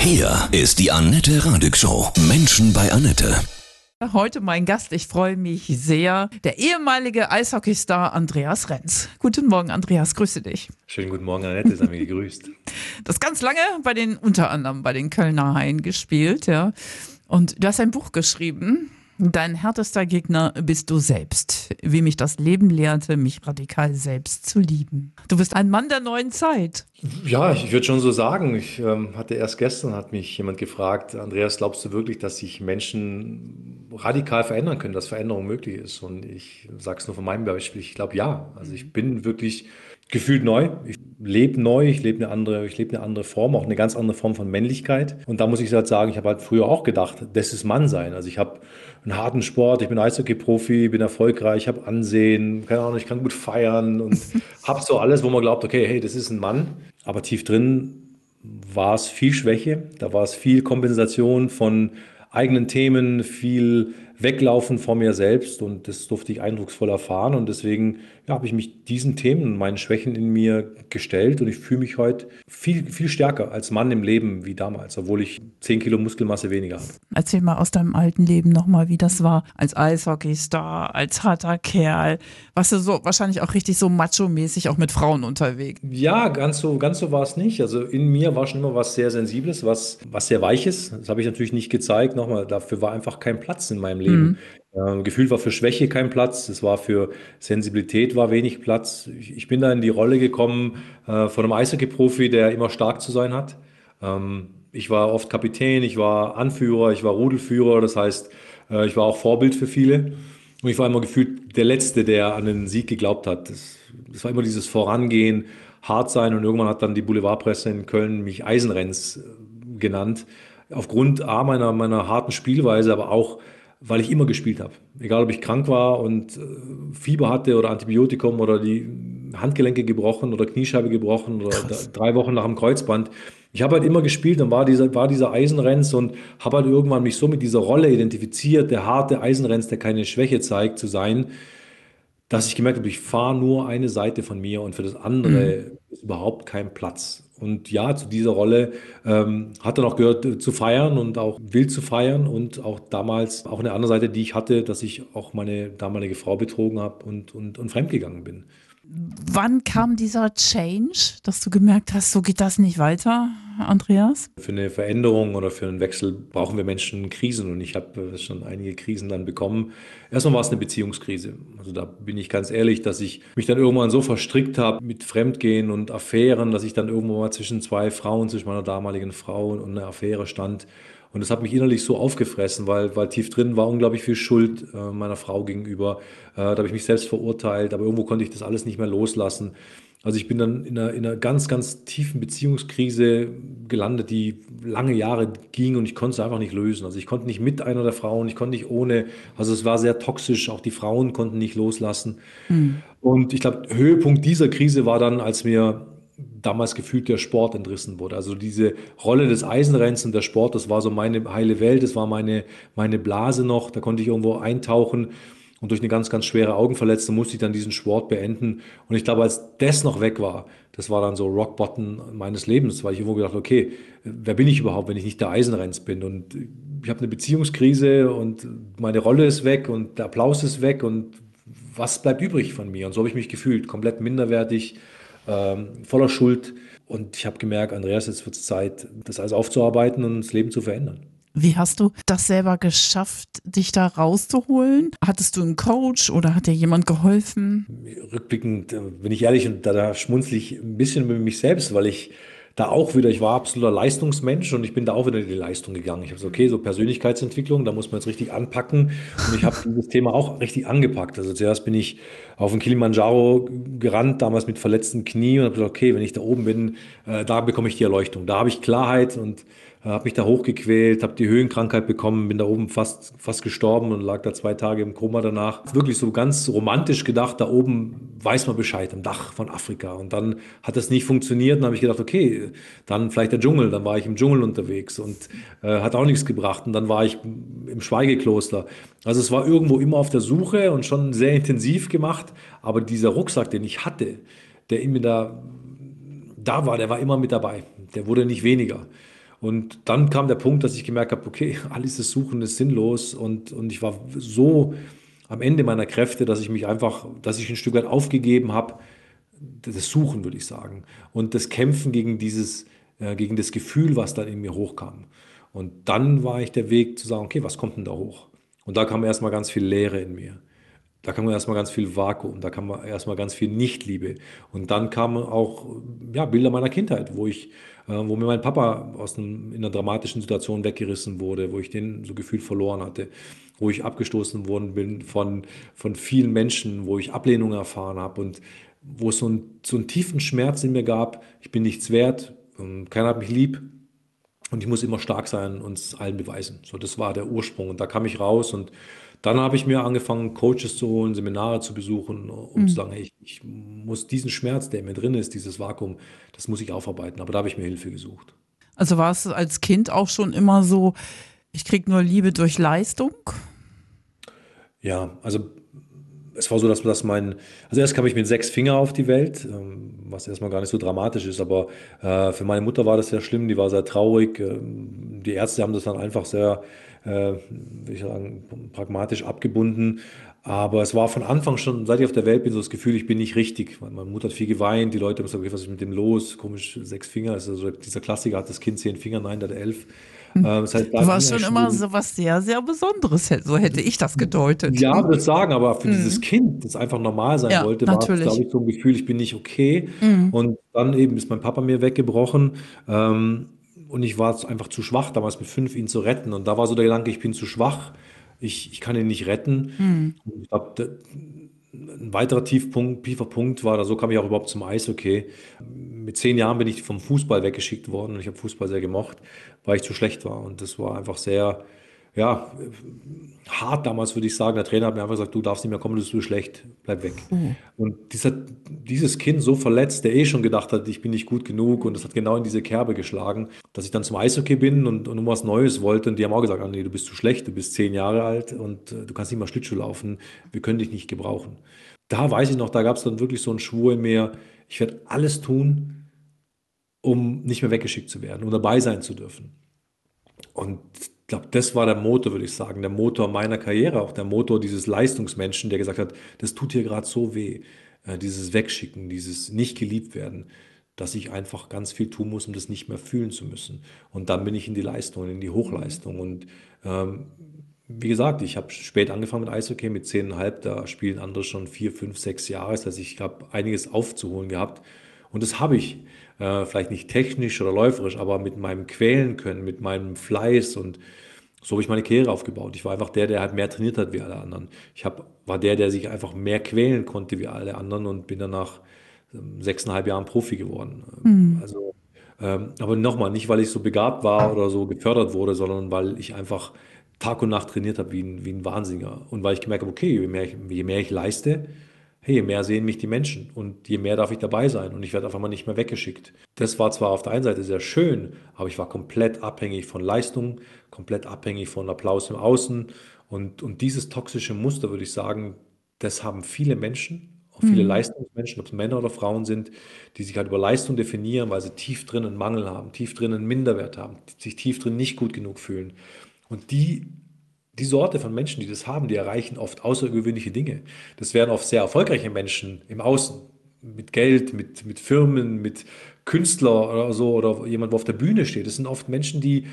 Hier ist die Annette Radig Show. Menschen bei Annette. Heute mein Gast, ich freue mich sehr, der ehemalige Eishockeystar Andreas Renz. Guten Morgen, Andreas, grüße dich. Schönen guten Morgen, Annette, sei mir gegrüßt. Das ganz lange bei den, unter anderem bei den Kölner Haien gespielt, ja. Und du hast ein Buch geschrieben, Dein härtester Gegner bist du selbst. Wie mich das Leben lehrte, mich radikal selbst zu lieben. Du bist ein Mann der neuen Zeit. Ja, ich würde schon so sagen. Ich ähm, hatte erst gestern, hat mich jemand gefragt, Andreas, glaubst du wirklich, dass sich Menschen radikal verändern können, dass Veränderung möglich ist? Und ich sage es nur von meinem Beispiel, ich glaube ja. Also ich bin wirklich gefühlt neu. Ich lebe neu, ich lebe eine andere, ich lebe eine andere Form, auch eine ganz andere Form von Männlichkeit. Und da muss ich halt sagen, ich habe halt früher auch gedacht, das ist Mann sein. Also ich habe einen harten Sport, ich bin Eishockey-Profi, bin erfolgreich, habe Ansehen, keine Ahnung, ich kann gut feiern und habe so alles, wo man glaubt, okay, hey, das ist ein Mann. Aber tief drin war es viel Schwäche, da war es viel Kompensation von eigenen Themen, viel Weglaufen vor mir selbst und das durfte ich eindrucksvoll erfahren und deswegen ja, habe ich mich diesen Themen, meinen Schwächen in mir gestellt und ich fühle mich heute viel, viel stärker als Mann im Leben wie damals, obwohl ich 10 Kilo Muskelmasse weniger habe. Erzähl mal aus deinem alten Leben nochmal, wie das war als Eishockeystar, als harter Kerl. Warst du so wahrscheinlich auch richtig so macho-mäßig auch mit Frauen unterwegs? Ja, ganz so, ganz so war es nicht. Also in mir war schon immer was sehr Sensibles, was, was sehr Weiches. Das habe ich natürlich nicht gezeigt. Nochmal, dafür war einfach kein Platz in meinem Leben. Mhm. Ähm, gefühlt war für Schwäche kein Platz, es war für Sensibilität war wenig Platz. Ich, ich bin da in die Rolle gekommen äh, von einem Eishockey-Profi, der immer stark zu sein hat. Ähm, ich war oft Kapitän, ich war Anführer, ich war Rudelführer, das heißt, äh, ich war auch Vorbild für viele. Und ich war immer gefühlt der Letzte, der an den Sieg geglaubt hat. Das, das war immer dieses Vorangehen, hart sein und irgendwann hat dann die Boulevardpresse in Köln mich Eisenrenz äh, genannt. Aufgrund A, meiner, meiner harten Spielweise, aber auch weil ich immer gespielt habe. Egal, ob ich krank war und äh, Fieber hatte oder Antibiotikum oder die Handgelenke gebrochen oder Kniescheibe gebrochen oder drei Wochen nach dem Kreuzband. Ich habe halt immer gespielt und war dieser, war dieser Eisenrenz und habe halt irgendwann mich so mit dieser Rolle identifiziert, der harte Eisenrenz, der keine Schwäche zeigt, zu sein, dass ich gemerkt habe, ich fahre nur eine Seite von mir und für das andere mhm. ist überhaupt kein Platz. Und ja, zu dieser Rolle ähm, hat er noch gehört, äh, zu feiern und auch wild zu feiern und auch damals auch eine andere Seite, die ich hatte, dass ich auch meine damalige Frau betrogen habe und, und, und fremdgegangen bin. Wann kam dieser Change, dass du gemerkt hast, so geht das nicht weiter? Andreas? Für eine Veränderung oder für einen Wechsel brauchen wir Menschen Krisen und ich habe äh, schon einige Krisen dann bekommen. Erstmal war es eine Beziehungskrise. Also da bin ich ganz ehrlich, dass ich mich dann irgendwann so verstrickt habe mit Fremdgehen und Affären, dass ich dann irgendwann mal zwischen zwei Frauen, zwischen meiner damaligen Frau und einer Affäre stand. Und das hat mich innerlich so aufgefressen, weil, weil tief drin war unglaublich viel Schuld äh, meiner Frau gegenüber. Äh, da habe ich mich selbst verurteilt, aber irgendwo konnte ich das alles nicht mehr loslassen. Also ich bin dann in einer, in einer ganz, ganz tiefen Beziehungskrise gelandet, die lange Jahre ging und ich konnte es einfach nicht lösen. Also ich konnte nicht mit einer der Frauen, ich konnte nicht ohne. Also es war sehr toxisch, auch die Frauen konnten nicht loslassen. Mhm. Und ich glaube, Höhepunkt dieser Krise war dann, als mir damals gefühlt der Sport entrissen wurde. Also diese Rolle des Eisenrenns und der Sport, das war so meine heile Welt, das war meine, meine Blase noch, da konnte ich irgendwo eintauchen. Und durch eine ganz, ganz schwere Augenverletzung musste ich dann diesen Sport beenden. Und ich glaube, als das noch weg war, das war dann so Rock Bottom meines Lebens, weil ich irgendwo gedacht, okay, wer bin ich überhaupt, wenn ich nicht der Eisenrenz bin? Und ich habe eine Beziehungskrise und meine Rolle ist weg und der Applaus ist weg und was bleibt übrig von mir? Und so habe ich mich gefühlt, komplett minderwertig, ähm, voller Schuld. Und ich habe gemerkt, Andreas, jetzt wird es Zeit, das alles aufzuarbeiten und das Leben zu verändern. Wie hast du das selber geschafft, dich da rauszuholen? Hattest du einen Coach oder hat dir jemand geholfen? Rückblickend äh, bin ich ehrlich und da, da schmunzle ich ein bisschen mit mich selbst, weil ich da auch wieder, ich war absoluter Leistungsmensch und ich bin da auch wieder in die Leistung gegangen. Ich habe gesagt, okay, so Persönlichkeitsentwicklung, da muss man jetzt richtig anpacken. Und ich habe dieses Thema auch richtig angepackt. Also zuerst bin ich auf den Kilimanjaro gerannt, damals mit verletzten Knie und habe gesagt, okay, wenn ich da oben bin, äh, da bekomme ich die Erleuchtung. Da habe ich Klarheit und habe mich da hochgequält, habe die Höhenkrankheit bekommen, bin da oben fast, fast gestorben und lag da zwei Tage im Koma danach. Wirklich so ganz romantisch gedacht, da oben weiß man Bescheid, am Dach von Afrika. Und dann hat das nicht funktioniert und habe ich gedacht, okay, dann vielleicht der Dschungel. Dann war ich im Dschungel unterwegs und äh, hat auch nichts gebracht. Und dann war ich im Schweigekloster. Also es war irgendwo immer auf der Suche und schon sehr intensiv gemacht. Aber dieser Rucksack, den ich hatte, der in mir da, da war, der war immer mit dabei. Der wurde nicht weniger. Und dann kam der Punkt, dass ich gemerkt habe, okay, alles ist Suchen ist sinnlos und, und ich war so am Ende meiner Kräfte, dass ich mich einfach, dass ich ein Stück weit aufgegeben habe, das Suchen, würde ich sagen. Und das Kämpfen gegen dieses, äh, gegen das Gefühl, was dann in mir hochkam. Und dann war ich der Weg zu sagen, okay, was kommt denn da hoch? Und da kam erstmal ganz viel Leere in mir. Da kam erstmal ganz viel Vakuum, da kam erstmal ganz viel Nichtliebe. Und dann kamen auch ja, Bilder meiner Kindheit, wo ich, äh, wo mir mein Papa aus einem, in einer dramatischen Situation weggerissen wurde, wo ich den so Gefühl verloren hatte, wo ich abgestoßen worden bin von, von vielen Menschen, wo ich Ablehnung erfahren habe und wo es so, ein, so einen tiefen Schmerz in mir gab, ich bin nichts wert, keiner hat mich lieb und ich muss immer stark sein und es allen beweisen. So, das war der Ursprung und da kam ich raus und dann habe ich mir angefangen, Coaches zu holen, Seminare zu besuchen, um mhm. zu sagen, hey, ich, ich, muss diesen Schmerz, der in mir drin ist, dieses Vakuum, das muss ich aufarbeiten. Aber da habe ich mir Hilfe gesucht. Also war es als Kind auch schon immer so, ich kriege nur Liebe durch Leistung? Ja, also es war so, dass, dass mein, also erst kam ich mit sechs Finger auf die Welt, ähm, was erstmal gar nicht so dramatisch ist, aber äh, für meine Mutter war das sehr schlimm, die war sehr traurig. Ähm, die Ärzte haben das dann einfach sehr, äh, will ich sagen, pragmatisch abgebunden. Aber es war von Anfang schon, seit ich auf der Welt bin, so das Gefühl, ich bin nicht richtig. Meine Mutter hat viel geweint, die Leute haben gesagt, was ist mit dem los? Komisch, sechs Finger. Also dieser Klassiker hat das Kind zehn Finger, nein, der hat elf. Hm. Ähm, das heißt, du warst schon immer so was sehr, sehr Besonderes. So hätte ich das gedeutet. Ja, würde ich sagen, aber für mhm. dieses Kind, das einfach normal sein ja, wollte, war es, glaube ich, so ein Gefühl, ich bin nicht okay. Mhm. Und dann eben ist mein Papa mir weggebrochen. Ähm, und ich war einfach zu schwach, damals mit fünf ihn zu retten. Und da war so der Gedanke, ich bin zu schwach, ich, ich kann ihn nicht retten. Mhm. Ich glaube, ein weiterer Tiefpunkt, tiefer Punkt war, so kam ich auch überhaupt zum Eishockey. Mit zehn Jahren bin ich vom Fußball weggeschickt worden und ich habe Fußball sehr gemocht, weil ich zu schlecht war. Und das war einfach sehr, ja, hart damals, würde ich sagen. Der Trainer hat mir einfach gesagt, du darfst nicht mehr kommen, du bist zu schlecht, bleib weg. Mhm. Und dieser, dieses Kind so verletzt, der eh schon gedacht hat, ich bin nicht gut genug und das hat genau in diese Kerbe geschlagen, dass ich dann zum Eishockey bin und, und um was Neues wollte und die haben auch gesagt, ah, nee, du bist zu schlecht, du bist zehn Jahre alt und äh, du kannst nicht mal Schlittschuh laufen, wir können dich nicht gebrauchen. Da weiß ich noch, da gab es dann wirklich so einen Schwur in mir, ich werde alles tun, um nicht mehr weggeschickt zu werden, um dabei sein zu dürfen. Und glaube, das war der Motor, würde ich sagen, der Motor meiner Karriere, auch der Motor dieses Leistungsmenschen, der gesagt hat, das tut hier gerade so weh, äh, dieses Wegschicken, dieses nicht geliebt werden, dass ich einfach ganz viel tun muss, um das nicht mehr fühlen zu müssen. Und dann bin ich in die Leistung, in die Hochleistung. Und ähm, wie gesagt, ich habe spät angefangen mit Eishockey, mit zehneinhalb, da spielen andere schon vier, fünf, sechs Jahre. Das heißt, ich habe einiges aufzuholen gehabt. Und das habe ich. Äh, vielleicht nicht technisch oder läuferisch, aber mit meinem Quälen können, mit meinem Fleiß und so habe ich meine Karriere aufgebaut. Ich war einfach der, der halt mehr trainiert hat wie alle anderen. Ich hab, war der, der sich einfach mehr quälen konnte wie alle anderen und bin dann nach ähm, sechseinhalb Jahren Profi geworden. Mhm. Also, ähm, aber nochmal, nicht weil ich so begabt war oder so gefördert wurde, sondern weil ich einfach Tag und Nacht trainiert habe wie ein, wie ein Wahnsinniger. Und weil ich gemerkt habe, okay, je mehr ich, je mehr ich leiste, hey, je mehr sehen mich die Menschen und je mehr darf ich dabei sein und ich werde einfach mal nicht mehr weggeschickt. Das war zwar auf der einen Seite sehr schön, aber ich war komplett abhängig von Leistung, komplett abhängig von Applaus im Außen und, und dieses toxische Muster, würde ich sagen, das haben viele Menschen, auch viele mhm. Leistungsmenschen, ob es Männer oder Frauen sind, die sich halt über Leistung definieren, weil sie tief drin einen Mangel haben, tief drin einen Minderwert haben, sich tief drin nicht gut genug fühlen. Und die die Sorte von Menschen, die das haben, die erreichen oft außergewöhnliche Dinge. Das werden oft sehr erfolgreiche Menschen im Außen, mit Geld, mit, mit Firmen, mit Künstler oder so, oder jemand, der auf der Bühne steht. Das sind oft Menschen, die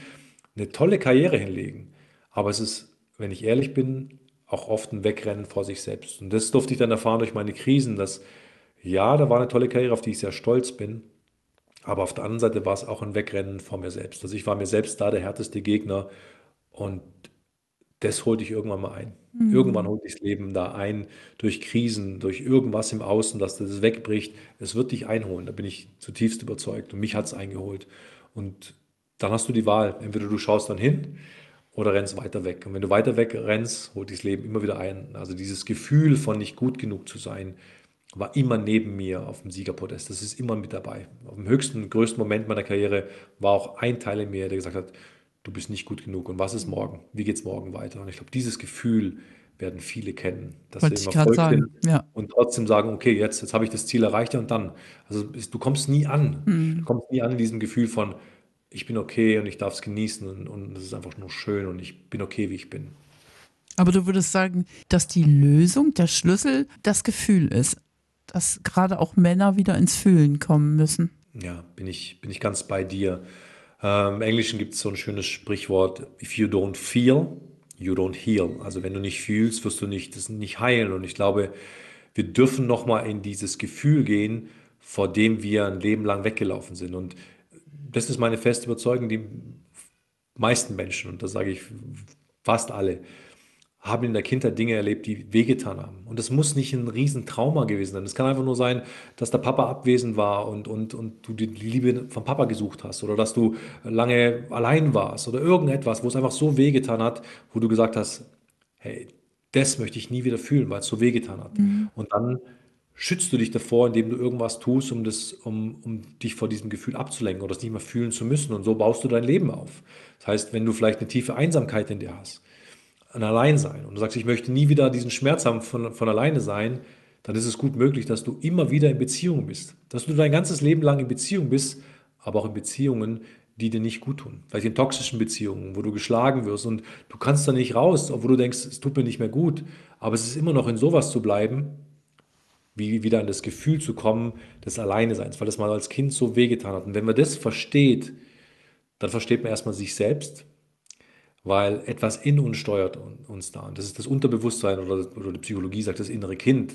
eine tolle Karriere hinlegen. Aber es ist, wenn ich ehrlich bin, auch oft ein Wegrennen vor sich selbst. Und das durfte ich dann erfahren durch meine Krisen, dass ja, da war eine tolle Karriere, auf die ich sehr stolz bin. Aber auf der anderen Seite war es auch ein Wegrennen vor mir selbst. Also ich war mir selbst da der härteste Gegner. Und das holt dich irgendwann mal ein. Mhm. Irgendwann holt dich das Leben da ein, durch Krisen, durch irgendwas im Außen, dass das wegbricht. Es wird dich einholen, da bin ich zutiefst überzeugt. Und mich hat es eingeholt. Und dann hast du die Wahl. Entweder du schaust dann hin oder rennst weiter weg. Und wenn du weiter weg rennst, holt dich das Leben immer wieder ein. Also dieses Gefühl von nicht gut genug zu sein, war immer neben mir auf dem Siegerpodest. Das ist immer mit dabei. Auf dem höchsten, größten Moment meiner Karriere war auch ein Teil in mir, der gesagt hat, du bist nicht gut genug und was ist morgen? Wie geht es morgen weiter? Und ich glaube, dieses Gefühl werden viele kennen, dass Wollte sie immer voll sind ja. und trotzdem sagen, okay, jetzt, jetzt habe ich das Ziel erreicht und dann. Also du kommst nie an. Mhm. Du kommst nie an in diesem Gefühl von, ich bin okay und ich darf es genießen und, und es ist einfach nur schön und ich bin okay, wie ich bin. Aber du würdest sagen, dass die Lösung, der Schlüssel, das Gefühl ist, dass gerade auch Männer wieder ins Fühlen kommen müssen. Ja, bin ich, bin ich ganz bei dir. Ähm, Im Englischen gibt es so ein schönes Sprichwort, if you don't feel, you don't heal. Also wenn du nicht fühlst, wirst du nicht, das nicht heilen. Und ich glaube, wir dürfen nochmal in dieses Gefühl gehen, vor dem wir ein Leben lang weggelaufen sind. Und das ist meine feste Überzeugung, die meisten Menschen, und das sage ich fast alle, haben in der Kindheit Dinge erlebt, die wehgetan haben. Und das muss nicht ein Riesentrauma gewesen sein. Es kann einfach nur sein, dass der Papa abwesend war und, und, und du die Liebe vom Papa gesucht hast oder dass du lange allein warst oder irgendetwas, wo es einfach so wehgetan hat, wo du gesagt hast, hey, das möchte ich nie wieder fühlen, weil es so wehgetan hat. Mhm. Und dann schützt du dich davor, indem du irgendwas tust, um, das, um, um dich vor diesem Gefühl abzulenken oder es nicht mehr fühlen zu müssen. Und so baust du dein Leben auf. Das heißt, wenn du vielleicht eine tiefe Einsamkeit in dir hast, ein Alleinsein und du sagst, ich möchte nie wieder diesen Schmerz haben von, von alleine sein, dann ist es gut möglich, dass du immer wieder in Beziehung bist. Dass du dein ganzes Leben lang in Beziehung bist, aber auch in Beziehungen, die dir nicht gut tun. Vielleicht in toxischen Beziehungen, wo du geschlagen wirst und du kannst da nicht raus, obwohl du denkst, es tut mir nicht mehr gut. Aber es ist immer noch in sowas zu bleiben, wie wieder an das Gefühl zu kommen des Alleineseins, weil das mal als Kind so wehgetan hat. Und wenn man das versteht, dann versteht man erstmal sich selbst, weil etwas in uns steuert uns da. Und das ist das Unterbewusstsein oder, oder die Psychologie sagt das innere Kind.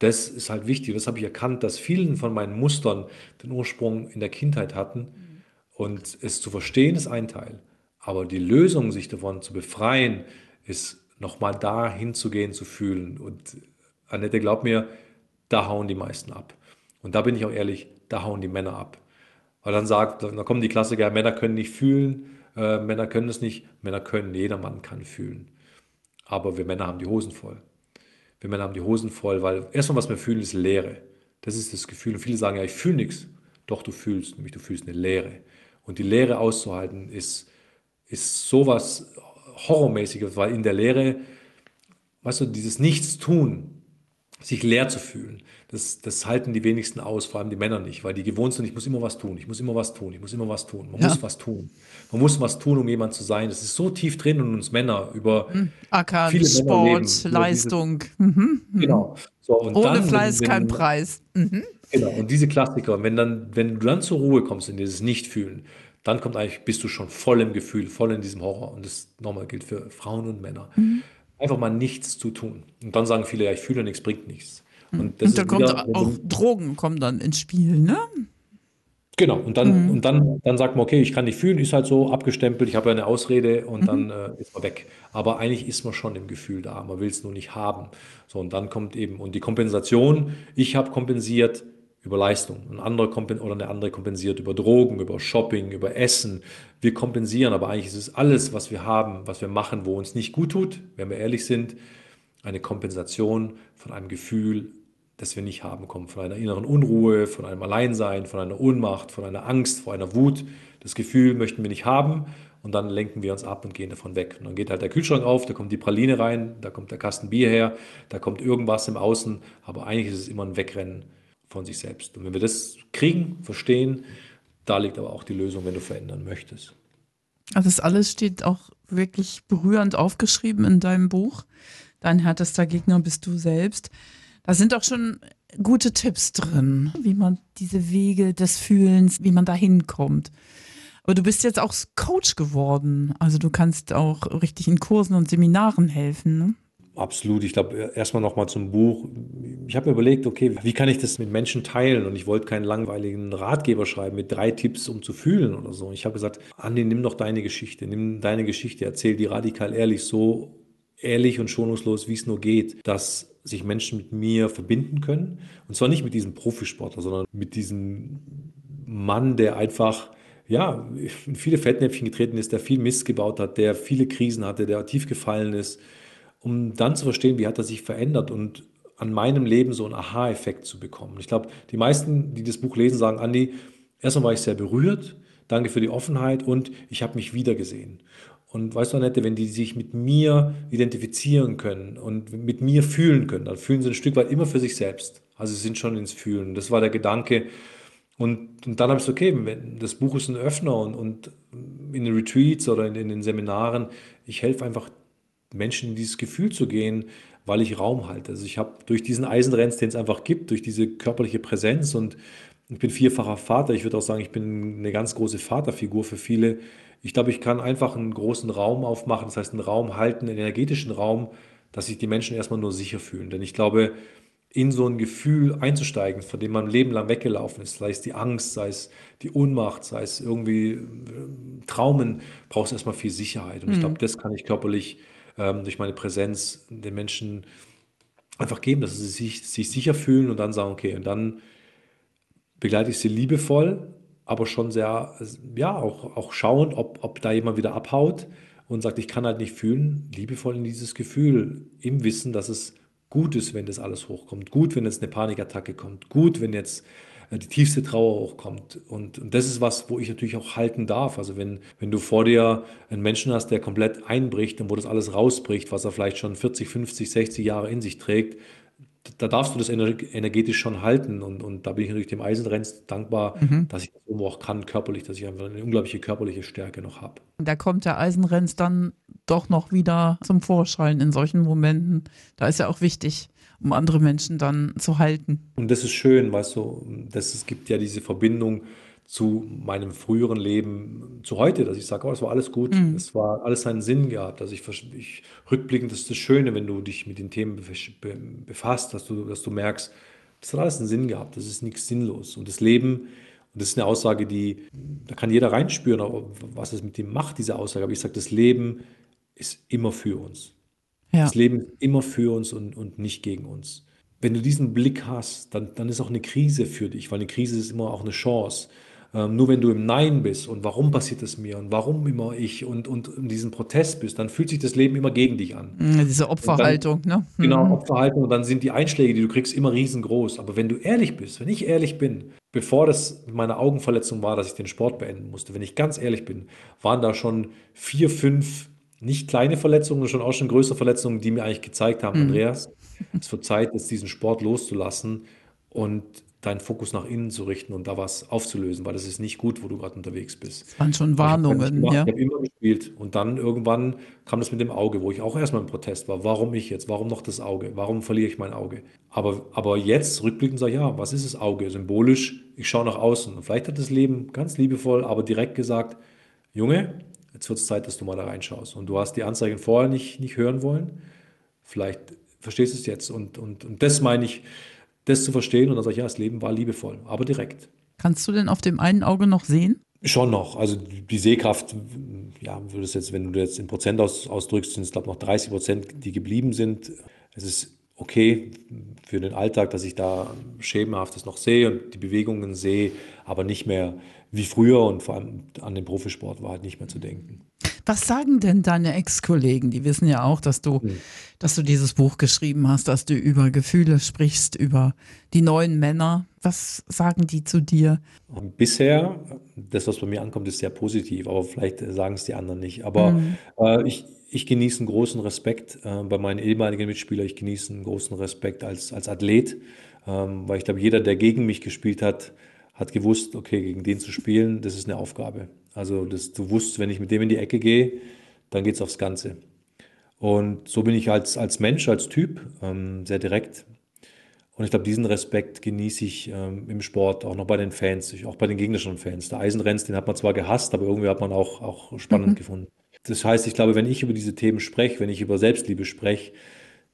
Das ist halt wichtig. Das habe ich erkannt, dass vielen von meinen Mustern den Ursprung in der Kindheit hatten. Und es zu verstehen ist ein Teil. Aber die Lösung, sich davon zu befreien, ist nochmal da hinzugehen, zu fühlen. Und Annette, glaub mir, da hauen die meisten ab. Und da bin ich auch ehrlich, da hauen die Männer ab. Weil dann sagt, dann kommen die Klassiker, Männer können nicht fühlen, äh, Männer können es nicht, Männer können, jeder Mann kann fühlen. Aber wir Männer haben die Hosen voll. Wir Männer haben die Hosen voll, weil erstmal, was wir fühlen, ist Leere. Das ist das Gefühl. Und viele sagen, ja, ich fühle nichts. Doch, du fühlst, nämlich du fühlst eine Leere. Und die Leere auszuhalten, ist, ist sowas Horrormäßiges, weil in der Leere, weißt du, dieses Nichtstun, sich leer zu fühlen. Das, das halten die wenigsten aus, vor allem die Männer nicht, weil die gewohnt sind, ich muss immer was tun, ich muss immer was tun, ich muss immer was tun. Man ja. muss was tun. Man muss was tun, um jemand zu sein. Das ist so tief drin in uns Männer über mhm. Ackern, viele Sport, leben, Leistung. Mhm. mhm. Genau. So, Ohne dann, Fleiß wenn, kein Preis. Mhm. Genau. Und diese Klassiker, wenn dann, wenn du dann zur Ruhe kommst in dieses Nichtfühlen, dann kommt eigentlich, bist du schon voll im Gefühl, voll in diesem Horror. Und das nochmal gilt für Frauen und Männer. Mhm. Einfach mal nichts zu tun. Und dann sagen viele, ja, ich fühle nichts, bringt nichts. Mhm. Und, und da kommt wieder, auch Drogen kommen dann ins Spiel, ne? Genau, und dann, mhm. und dann, dann sagt man, okay, ich kann nicht fühlen, ist halt so abgestempelt, ich habe ja eine Ausrede und mhm. dann äh, ist man weg. Aber eigentlich ist man schon im Gefühl da, man will es nur nicht haben. So, und dann kommt eben, und die Kompensation, ich habe kompensiert über Leistung, ein anderer oder eine andere kompensiert über Drogen, über Shopping, über Essen. Wir kompensieren, aber eigentlich ist es alles, was wir haben, was wir machen, wo uns nicht gut tut, wenn wir ehrlich sind, eine Kompensation von einem Gefühl, das wir nicht haben, kommt von einer inneren Unruhe, von einem Alleinsein, von einer Ohnmacht, von einer Angst, von einer Wut. Das Gefühl möchten wir nicht haben und dann lenken wir uns ab und gehen davon weg. Und dann geht halt der Kühlschrank auf, da kommt die Praline rein, da kommt der Kasten Bier her, da kommt irgendwas im Außen, aber eigentlich ist es immer ein Wegrennen von sich selbst. Und wenn wir das kriegen, verstehen, da liegt aber auch die Lösung, wenn du verändern möchtest. Also das alles steht auch wirklich berührend aufgeschrieben in deinem Buch. Dein härtester Gegner bist du selbst. Da sind auch schon gute Tipps drin, wie man diese Wege des Fühlens, wie man da hinkommt. Aber du bist jetzt auch Coach geworden. Also du kannst auch richtig in Kursen und Seminaren helfen. Ne? Absolut. Ich glaube, erstmal nochmal zum Buch. Ich habe mir überlegt, okay, wie kann ich das mit Menschen teilen? Und ich wollte keinen langweiligen Ratgeber schreiben mit drei Tipps, um zu fühlen oder so. Ich habe gesagt, Andi, nimm doch deine Geschichte. Nimm deine Geschichte, erzähl die radikal ehrlich, so ehrlich und schonungslos, wie es nur geht, dass sich Menschen mit mir verbinden können. Und zwar nicht mit diesem Profisportler, sondern mit diesem Mann, der einfach ja, in viele Fettnäpfchen getreten ist, der viel Mist gebaut hat, der viele Krisen hatte, der tief gefallen ist, um dann zu verstehen, wie hat er sich verändert und an meinem Leben so einen Aha-Effekt zu bekommen. Ich glaube, die meisten, die das Buch lesen, sagen, Andi, erstmal war ich sehr berührt, danke für die Offenheit und ich habe mich wiedergesehen. Und weißt du, Annette, wenn die sich mit mir identifizieren können und mit mir fühlen können, dann fühlen sie ein Stück weit immer für sich selbst. Also sie sind schon ins Fühlen. Das war der Gedanke, Und, und dann habe ich gesagt, okay, das Buch ist ein Öffner und, und in den Retreats oder in, in den Seminaren, ich helfe einfach Menschen in dieses Gefühl zu gehen, weil ich Raum halte. Also ich habe durch diesen Eisenrenz, den es einfach gibt, durch diese körperliche Präsenz und ich bin vierfacher Vater, ich würde auch sagen, ich bin eine ganz große Vaterfigur für viele. Ich glaube, ich kann einfach einen großen Raum aufmachen, das heißt einen Raum halten, einen energetischen Raum, dass sich die Menschen erstmal nur sicher fühlen. Denn ich glaube, in so ein Gefühl einzusteigen, von dem man ein Leben lang weggelaufen ist, sei es die Angst, sei es die Ohnmacht, sei es irgendwie äh, Traumen, braucht es erstmal viel Sicherheit. Und ich glaube, das kann ich körperlich ähm, durch meine Präsenz den Menschen einfach geben, dass sie sich, sich sicher fühlen und dann sagen, okay, und dann begleite ich sie liebevoll, aber schon sehr, ja, auch, auch schauend, ob, ob da jemand wieder abhaut und sagt, ich kann halt nicht fühlen, liebevoll in dieses Gefühl, im Wissen, dass es gut ist, wenn das alles hochkommt, gut, wenn jetzt eine Panikattacke kommt, gut, wenn jetzt äh, die tiefste Trauer hochkommt. Und, und das ist was, wo ich natürlich auch halten darf. Also wenn, wenn du vor dir einen Menschen hast, der komplett einbricht und wo das alles rausbricht, was er vielleicht schon 40, 50, 60 Jahre in sich trägt, da darfst du das energetisch schon halten. Und, und da bin ich natürlich dem Eisenrenz dankbar, mhm. dass ich das irgendwo auch kann, körperlich, dass ich einfach eine unglaubliche körperliche Stärke noch habe. Da kommt der Eisenrenz dann doch noch wieder zum Vorschein in solchen Momenten. Da ist ja auch wichtig, um andere Menschen dann zu halten. Und das ist schön, weißt du, das, es gibt ja diese Verbindung zu meinem früheren Leben zu heute, dass ich sage, oh, es war alles gut, mhm. es war alles seinen Sinn gehabt. Also ich, ich rückblickend das ist das Schöne, wenn du dich mit den Themen befasst, dass du, dass du merkst, das hat alles einen Sinn gehabt, das ist nichts sinnlos. Und das Leben, und das ist eine Aussage, die, da kann jeder reinspüren, was es mit dem macht, diese Aussage. Aber ich sage, das Leben ist immer für uns. Ja. Das Leben ist immer für uns und, und nicht gegen uns. Wenn du diesen Blick hast, dann, dann ist auch eine Krise für dich, weil eine Krise ist immer auch eine Chance. Ähm, nur wenn du im Nein bist und warum passiert es mir und warum immer ich und, und in diesem Protest bist, dann fühlt sich das Leben immer gegen dich an. Diese Opferhaltung, dann, ne? Genau, mhm. Opferhaltung und dann sind die Einschläge, die du kriegst, immer riesengroß. Aber wenn du ehrlich bist, wenn ich ehrlich bin, bevor das meine Augenverletzung war, dass ich den Sport beenden musste, wenn ich ganz ehrlich bin, waren da schon vier, fünf nicht kleine Verletzungen, schon auch schon größere Verletzungen, die mir eigentlich gezeigt haben, mhm. Andreas, es wird Zeit, jetzt diesen Sport loszulassen und deinen Fokus nach innen zu richten und da was aufzulösen, weil das ist nicht gut, wo du gerade unterwegs bist. Das waren schon Warnungen. Ich habe ja. hab immer gespielt und dann irgendwann kam das mit dem Auge, wo ich auch erstmal im Protest war. Warum ich jetzt? Warum noch das Auge? Warum verliere ich mein Auge? Aber, aber jetzt rückblickend sage ich, ja, was ist das Auge? Symbolisch, ich schaue nach außen. Und vielleicht hat das Leben ganz liebevoll, aber direkt gesagt, Junge, jetzt wird es Zeit, dass du mal da reinschaust. Und du hast die Anzeigen vorher nicht, nicht hören wollen. Vielleicht verstehst du es jetzt. Und, und, und das meine ich, das zu verstehen und dann sage ich, ja, das Leben war liebevoll, aber direkt. Kannst du denn auf dem einen Auge noch sehen? Schon noch. Also die Sehkraft, ja, würdest jetzt, wenn du jetzt in Prozent aus, ausdrückst, sind es, glaube ich, noch 30 Prozent, die geblieben sind. Es ist okay für den Alltag, dass ich da schemenhaftes noch sehe und die Bewegungen sehe, aber nicht mehr wie früher und vor allem an den Profisport war halt nicht mehr zu denken. Was sagen denn deine Ex-Kollegen? Die wissen ja auch, dass du, mhm. dass du dieses Buch geschrieben hast, dass du über Gefühle sprichst, über die neuen Männer. Was sagen die zu dir? Bisher, das, was bei mir ankommt, ist sehr positiv, aber vielleicht sagen es die anderen nicht. Aber mhm. äh, ich, ich genieße einen großen Respekt äh, bei meinen ehemaligen Mitspielern. Ich genieße einen großen Respekt als, als Athlet, ähm, weil ich glaube, jeder, der gegen mich gespielt hat, hat gewusst, okay, gegen den zu spielen, das ist eine Aufgabe. Also das, du wusstest, wenn ich mit dem in die Ecke gehe, dann geht es aufs Ganze. Und so bin ich als, als Mensch, als Typ ähm, sehr direkt. Und ich glaube, diesen Respekt genieße ich ähm, im Sport, auch noch bei den Fans, auch bei den gegnerischen Fans. Der Eisenrenz, den hat man zwar gehasst, aber irgendwie hat man auch, auch spannend mhm. gefunden. Das heißt, ich glaube, wenn ich über diese Themen spreche, wenn ich über Selbstliebe spreche,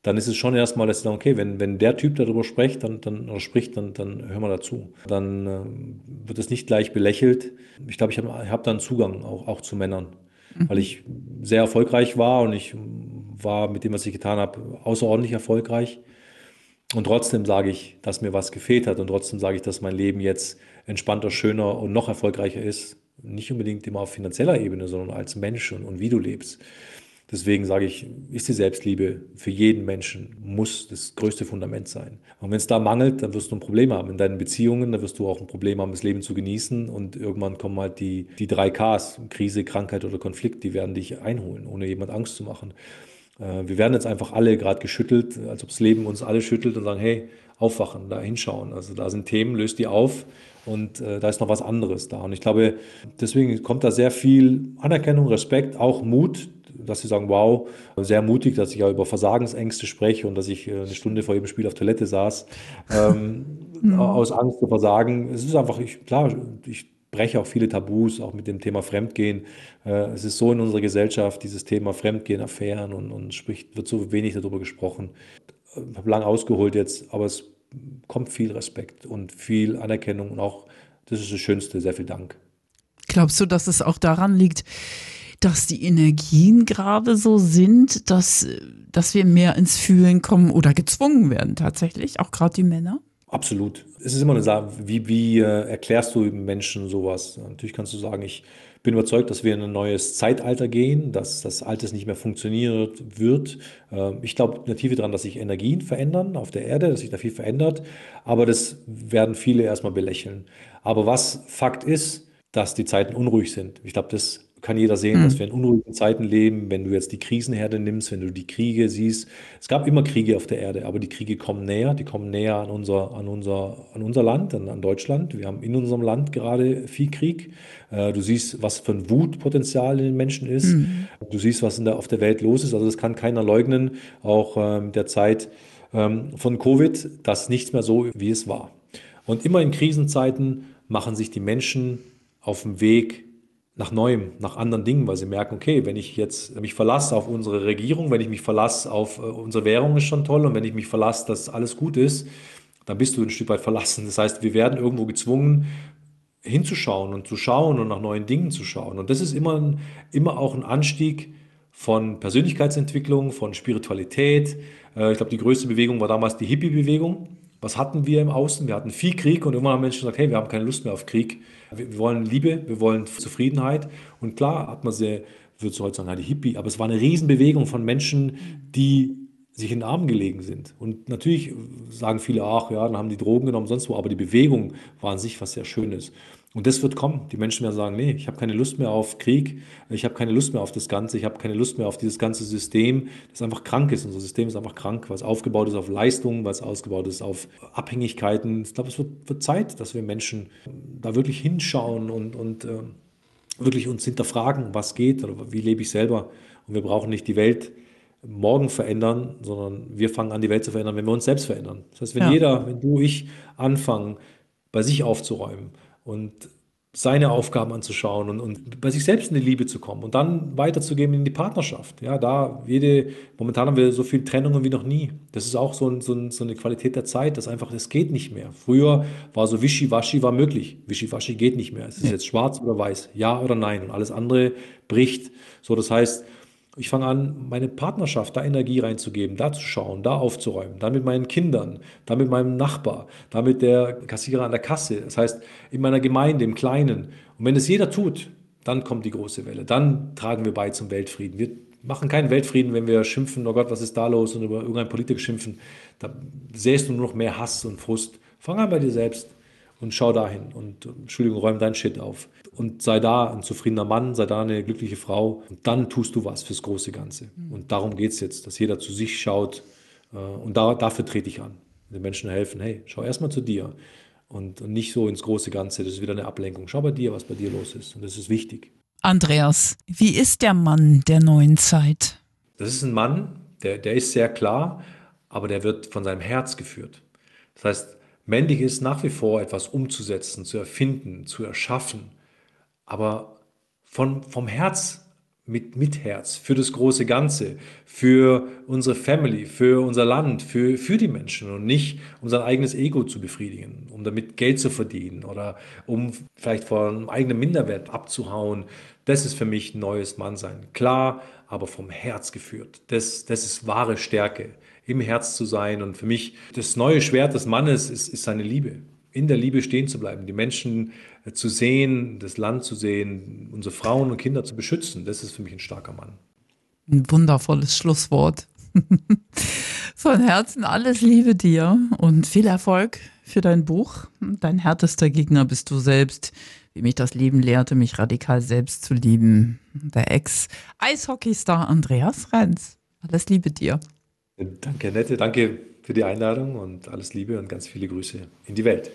dann ist es schon erstmal, dass sie sagen, okay, wenn, wenn der Typ darüber spricht, dann, dann, oder spricht, dann, dann hören wir dazu. Dann äh, wird es nicht gleich belächelt. Ich glaube, ich habe hab dann Zugang auch, auch zu Männern, mhm. weil ich sehr erfolgreich war und ich war mit dem, was ich getan habe, außerordentlich erfolgreich. Und trotzdem sage ich, dass mir was gefehlt hat und trotzdem sage ich, dass mein Leben jetzt entspannter, schöner und noch erfolgreicher ist. Nicht unbedingt immer auf finanzieller Ebene, sondern als Mensch und, und wie du lebst. Deswegen sage ich, ist die Selbstliebe für jeden Menschen, muss das größte Fundament sein. Und wenn es da mangelt, dann wirst du ein Problem haben in deinen Beziehungen, dann wirst du auch ein Problem haben, das Leben zu genießen. Und irgendwann kommen halt die, die drei Ks, Krise, Krankheit oder Konflikt, die werden dich einholen, ohne jemand Angst zu machen. Äh, wir werden jetzt einfach alle gerade geschüttelt, als ob das Leben uns alle schüttelt und sagen, hey, aufwachen, da hinschauen. Also da sind Themen, löst die auf und äh, da ist noch was anderes da. Und ich glaube, deswegen kommt da sehr viel Anerkennung, Respekt, auch Mut, dass sie sagen, wow, sehr mutig, dass ich ja über Versagensängste spreche und dass ich äh, eine Stunde vor jedem Spiel auf Toilette saß, ähm, mhm. aus Angst zu versagen. Es ist einfach, ich, klar, ich breche auch viele Tabus, auch mit dem Thema Fremdgehen. Äh, es ist so in unserer Gesellschaft, dieses Thema Fremdgehen, Affären und, und spricht, wird so wenig darüber gesprochen. Ich habe lang ausgeholt jetzt, aber es kommt viel Respekt und viel Anerkennung und auch, das ist das Schönste, sehr viel Dank. Glaubst du, dass es auch daran liegt, dass die Energien gerade so sind, dass, dass wir mehr ins Fühlen kommen oder gezwungen werden tatsächlich, auch gerade die Männer? Absolut. Es ist immer eine Sache, wie, wie äh, erklärst du Menschen sowas? Natürlich kannst du sagen, ich bin überzeugt, dass wir in ein neues Zeitalter gehen, dass das Altes nicht mehr funktioniert wird. Ähm, ich glaube Tiefe daran, dass sich Energien verändern auf der Erde, dass sich da viel verändert, aber das werden viele erstmal belächeln. Aber was Fakt ist, dass die Zeiten unruhig sind. Ich glaube, das kann jeder sehen, mhm. dass wir in unruhigen Zeiten leben, wenn du jetzt die Krisenherde nimmst, wenn du die Kriege siehst. Es gab immer Kriege auf der Erde, aber die Kriege kommen näher, die kommen näher an unser, an unser, an unser Land, an, an Deutschland. Wir haben in unserem Land gerade viel Krieg. Äh, du siehst, was für ein Wutpotenzial in den Menschen ist. Mhm. Du siehst, was in der, auf der Welt los ist. Also das kann keiner leugnen, auch ähm, der Zeit ähm, von Covid, dass nichts mehr so, wie es war. Und immer in Krisenzeiten machen sich die Menschen auf dem Weg nach Neuem, nach anderen Dingen, weil sie merken, okay, wenn ich jetzt mich verlasse auf unsere Regierung, wenn ich mich verlasse auf äh, unsere Währung ist schon toll und wenn ich mich verlasse, dass alles gut ist, dann bist du ein Stück weit verlassen. Das heißt, wir werden irgendwo gezwungen, hinzuschauen und zu schauen und nach neuen Dingen zu schauen. Und das ist immer, immer auch ein Anstieg von Persönlichkeitsentwicklung, von Spiritualität. Äh, ich glaube, die größte Bewegung war damals die Hippie-Bewegung. Was hatten wir im Außen? Wir hatten viel Krieg und irgendwann haben Menschen gesagt, hey, wir haben keine Lust mehr auf Krieg. Wir wollen Liebe, wir wollen Zufriedenheit. Und klar hat man sehr, würde so heute sagen, die Hippie, aber es war eine Riesenbewegung von Menschen, die sich in den Armen gelegen sind. Und natürlich sagen viele, ach ja, dann haben die Drogen genommen, sonst wo, aber die Bewegung war an sich was sehr Schönes. Und das wird kommen. Die Menschen werden sagen, nee, ich habe keine Lust mehr auf Krieg, ich habe keine Lust mehr auf das Ganze, ich habe keine Lust mehr auf dieses ganze System, das einfach krank ist. Unser System ist einfach krank, weil es aufgebaut ist auf Leistung, weil es ausgebaut ist auf Abhängigkeiten. Ich glaube, es wird, wird, Zeit, dass wir Menschen da wirklich hinschauen und, und äh, wirklich uns hinterfragen, was geht oder wie lebe ich selber. Und wir brauchen nicht die Welt morgen verändern, sondern wir fangen an, die Welt zu verändern, wenn wir uns selbst verändern. Das heißt, wenn ja. jeder, wenn du, ich anfangen, bei sich aufzuräumen, und seine Aufgaben anzuschauen und, und bei sich selbst in die Liebe zu kommen und dann weiterzugeben in die Partnerschaft. Ja, da jede, momentan haben wir so viel Trennungen wie noch nie. Das ist auch so, ein, so, ein, so eine Qualität der Zeit, dass einfach, es geht nicht mehr. Früher war so Wischiwaschi war möglich. Wischiwaschi geht nicht mehr. Es ist jetzt schwarz oder weiß, ja oder nein und alles andere bricht. So, das heißt, ich fange an, meine Partnerschaft, da Energie reinzugeben, da zu schauen, da aufzuräumen, da mit meinen Kindern, da mit meinem Nachbar, da mit der Kassierer an der Kasse, das heißt in meiner Gemeinde, im Kleinen. Und wenn es jeder tut, dann kommt die große Welle, dann tragen wir bei zum Weltfrieden. Wir machen keinen Weltfrieden, wenn wir schimpfen, oh Gott, was ist da los und über irgendeinen Politiker schimpfen. Da sähst du nur noch mehr Hass und Frust. Fang an bei dir selbst und schau dahin und, Entschuldigung, räum dein Shit auf. Und sei da ein zufriedener Mann, sei da eine glückliche Frau und dann tust du was fürs große Ganze. Mhm. Und darum geht es jetzt, dass jeder zu sich schaut äh, und da, dafür trete ich an. Den Menschen helfen, hey, schau erstmal zu dir und, und nicht so ins große Ganze, das ist wieder eine Ablenkung. Schau bei dir, was bei dir los ist und das ist wichtig. Andreas, wie ist der Mann der neuen Zeit? Das ist ein Mann, der, der ist sehr klar, aber der wird von seinem Herz geführt. Das heißt, Männlich ist nach wie vor etwas umzusetzen, zu erfinden, zu erschaffen, aber von, vom Herz mit, mit Herz, für das große Ganze, für unsere Family, für unser Land, für, für die Menschen und nicht um sein eigenes Ego zu befriedigen, um damit Geld zu verdienen oder um vielleicht von eigenem Minderwert abzuhauen. Das ist für mich neues Mannsein. Klar, aber vom Herz geführt. Das, das ist wahre Stärke im Herz zu sein. Und für mich das neue Schwert des Mannes ist, ist seine Liebe. In der Liebe stehen zu bleiben, die Menschen äh, zu sehen, das Land zu sehen, unsere Frauen und Kinder zu beschützen. Das ist für mich ein starker Mann. Ein wundervolles Schlusswort. Von Herzen alles Liebe dir und viel Erfolg für dein Buch. Dein härtester Gegner bist du selbst, wie mich das Leben lehrte, mich radikal selbst zu lieben. Der Ex-Eishockeystar Andreas Renz. Alles Liebe dir. Danke, Nette. Danke für die Einladung und alles Liebe und ganz viele Grüße in die Welt.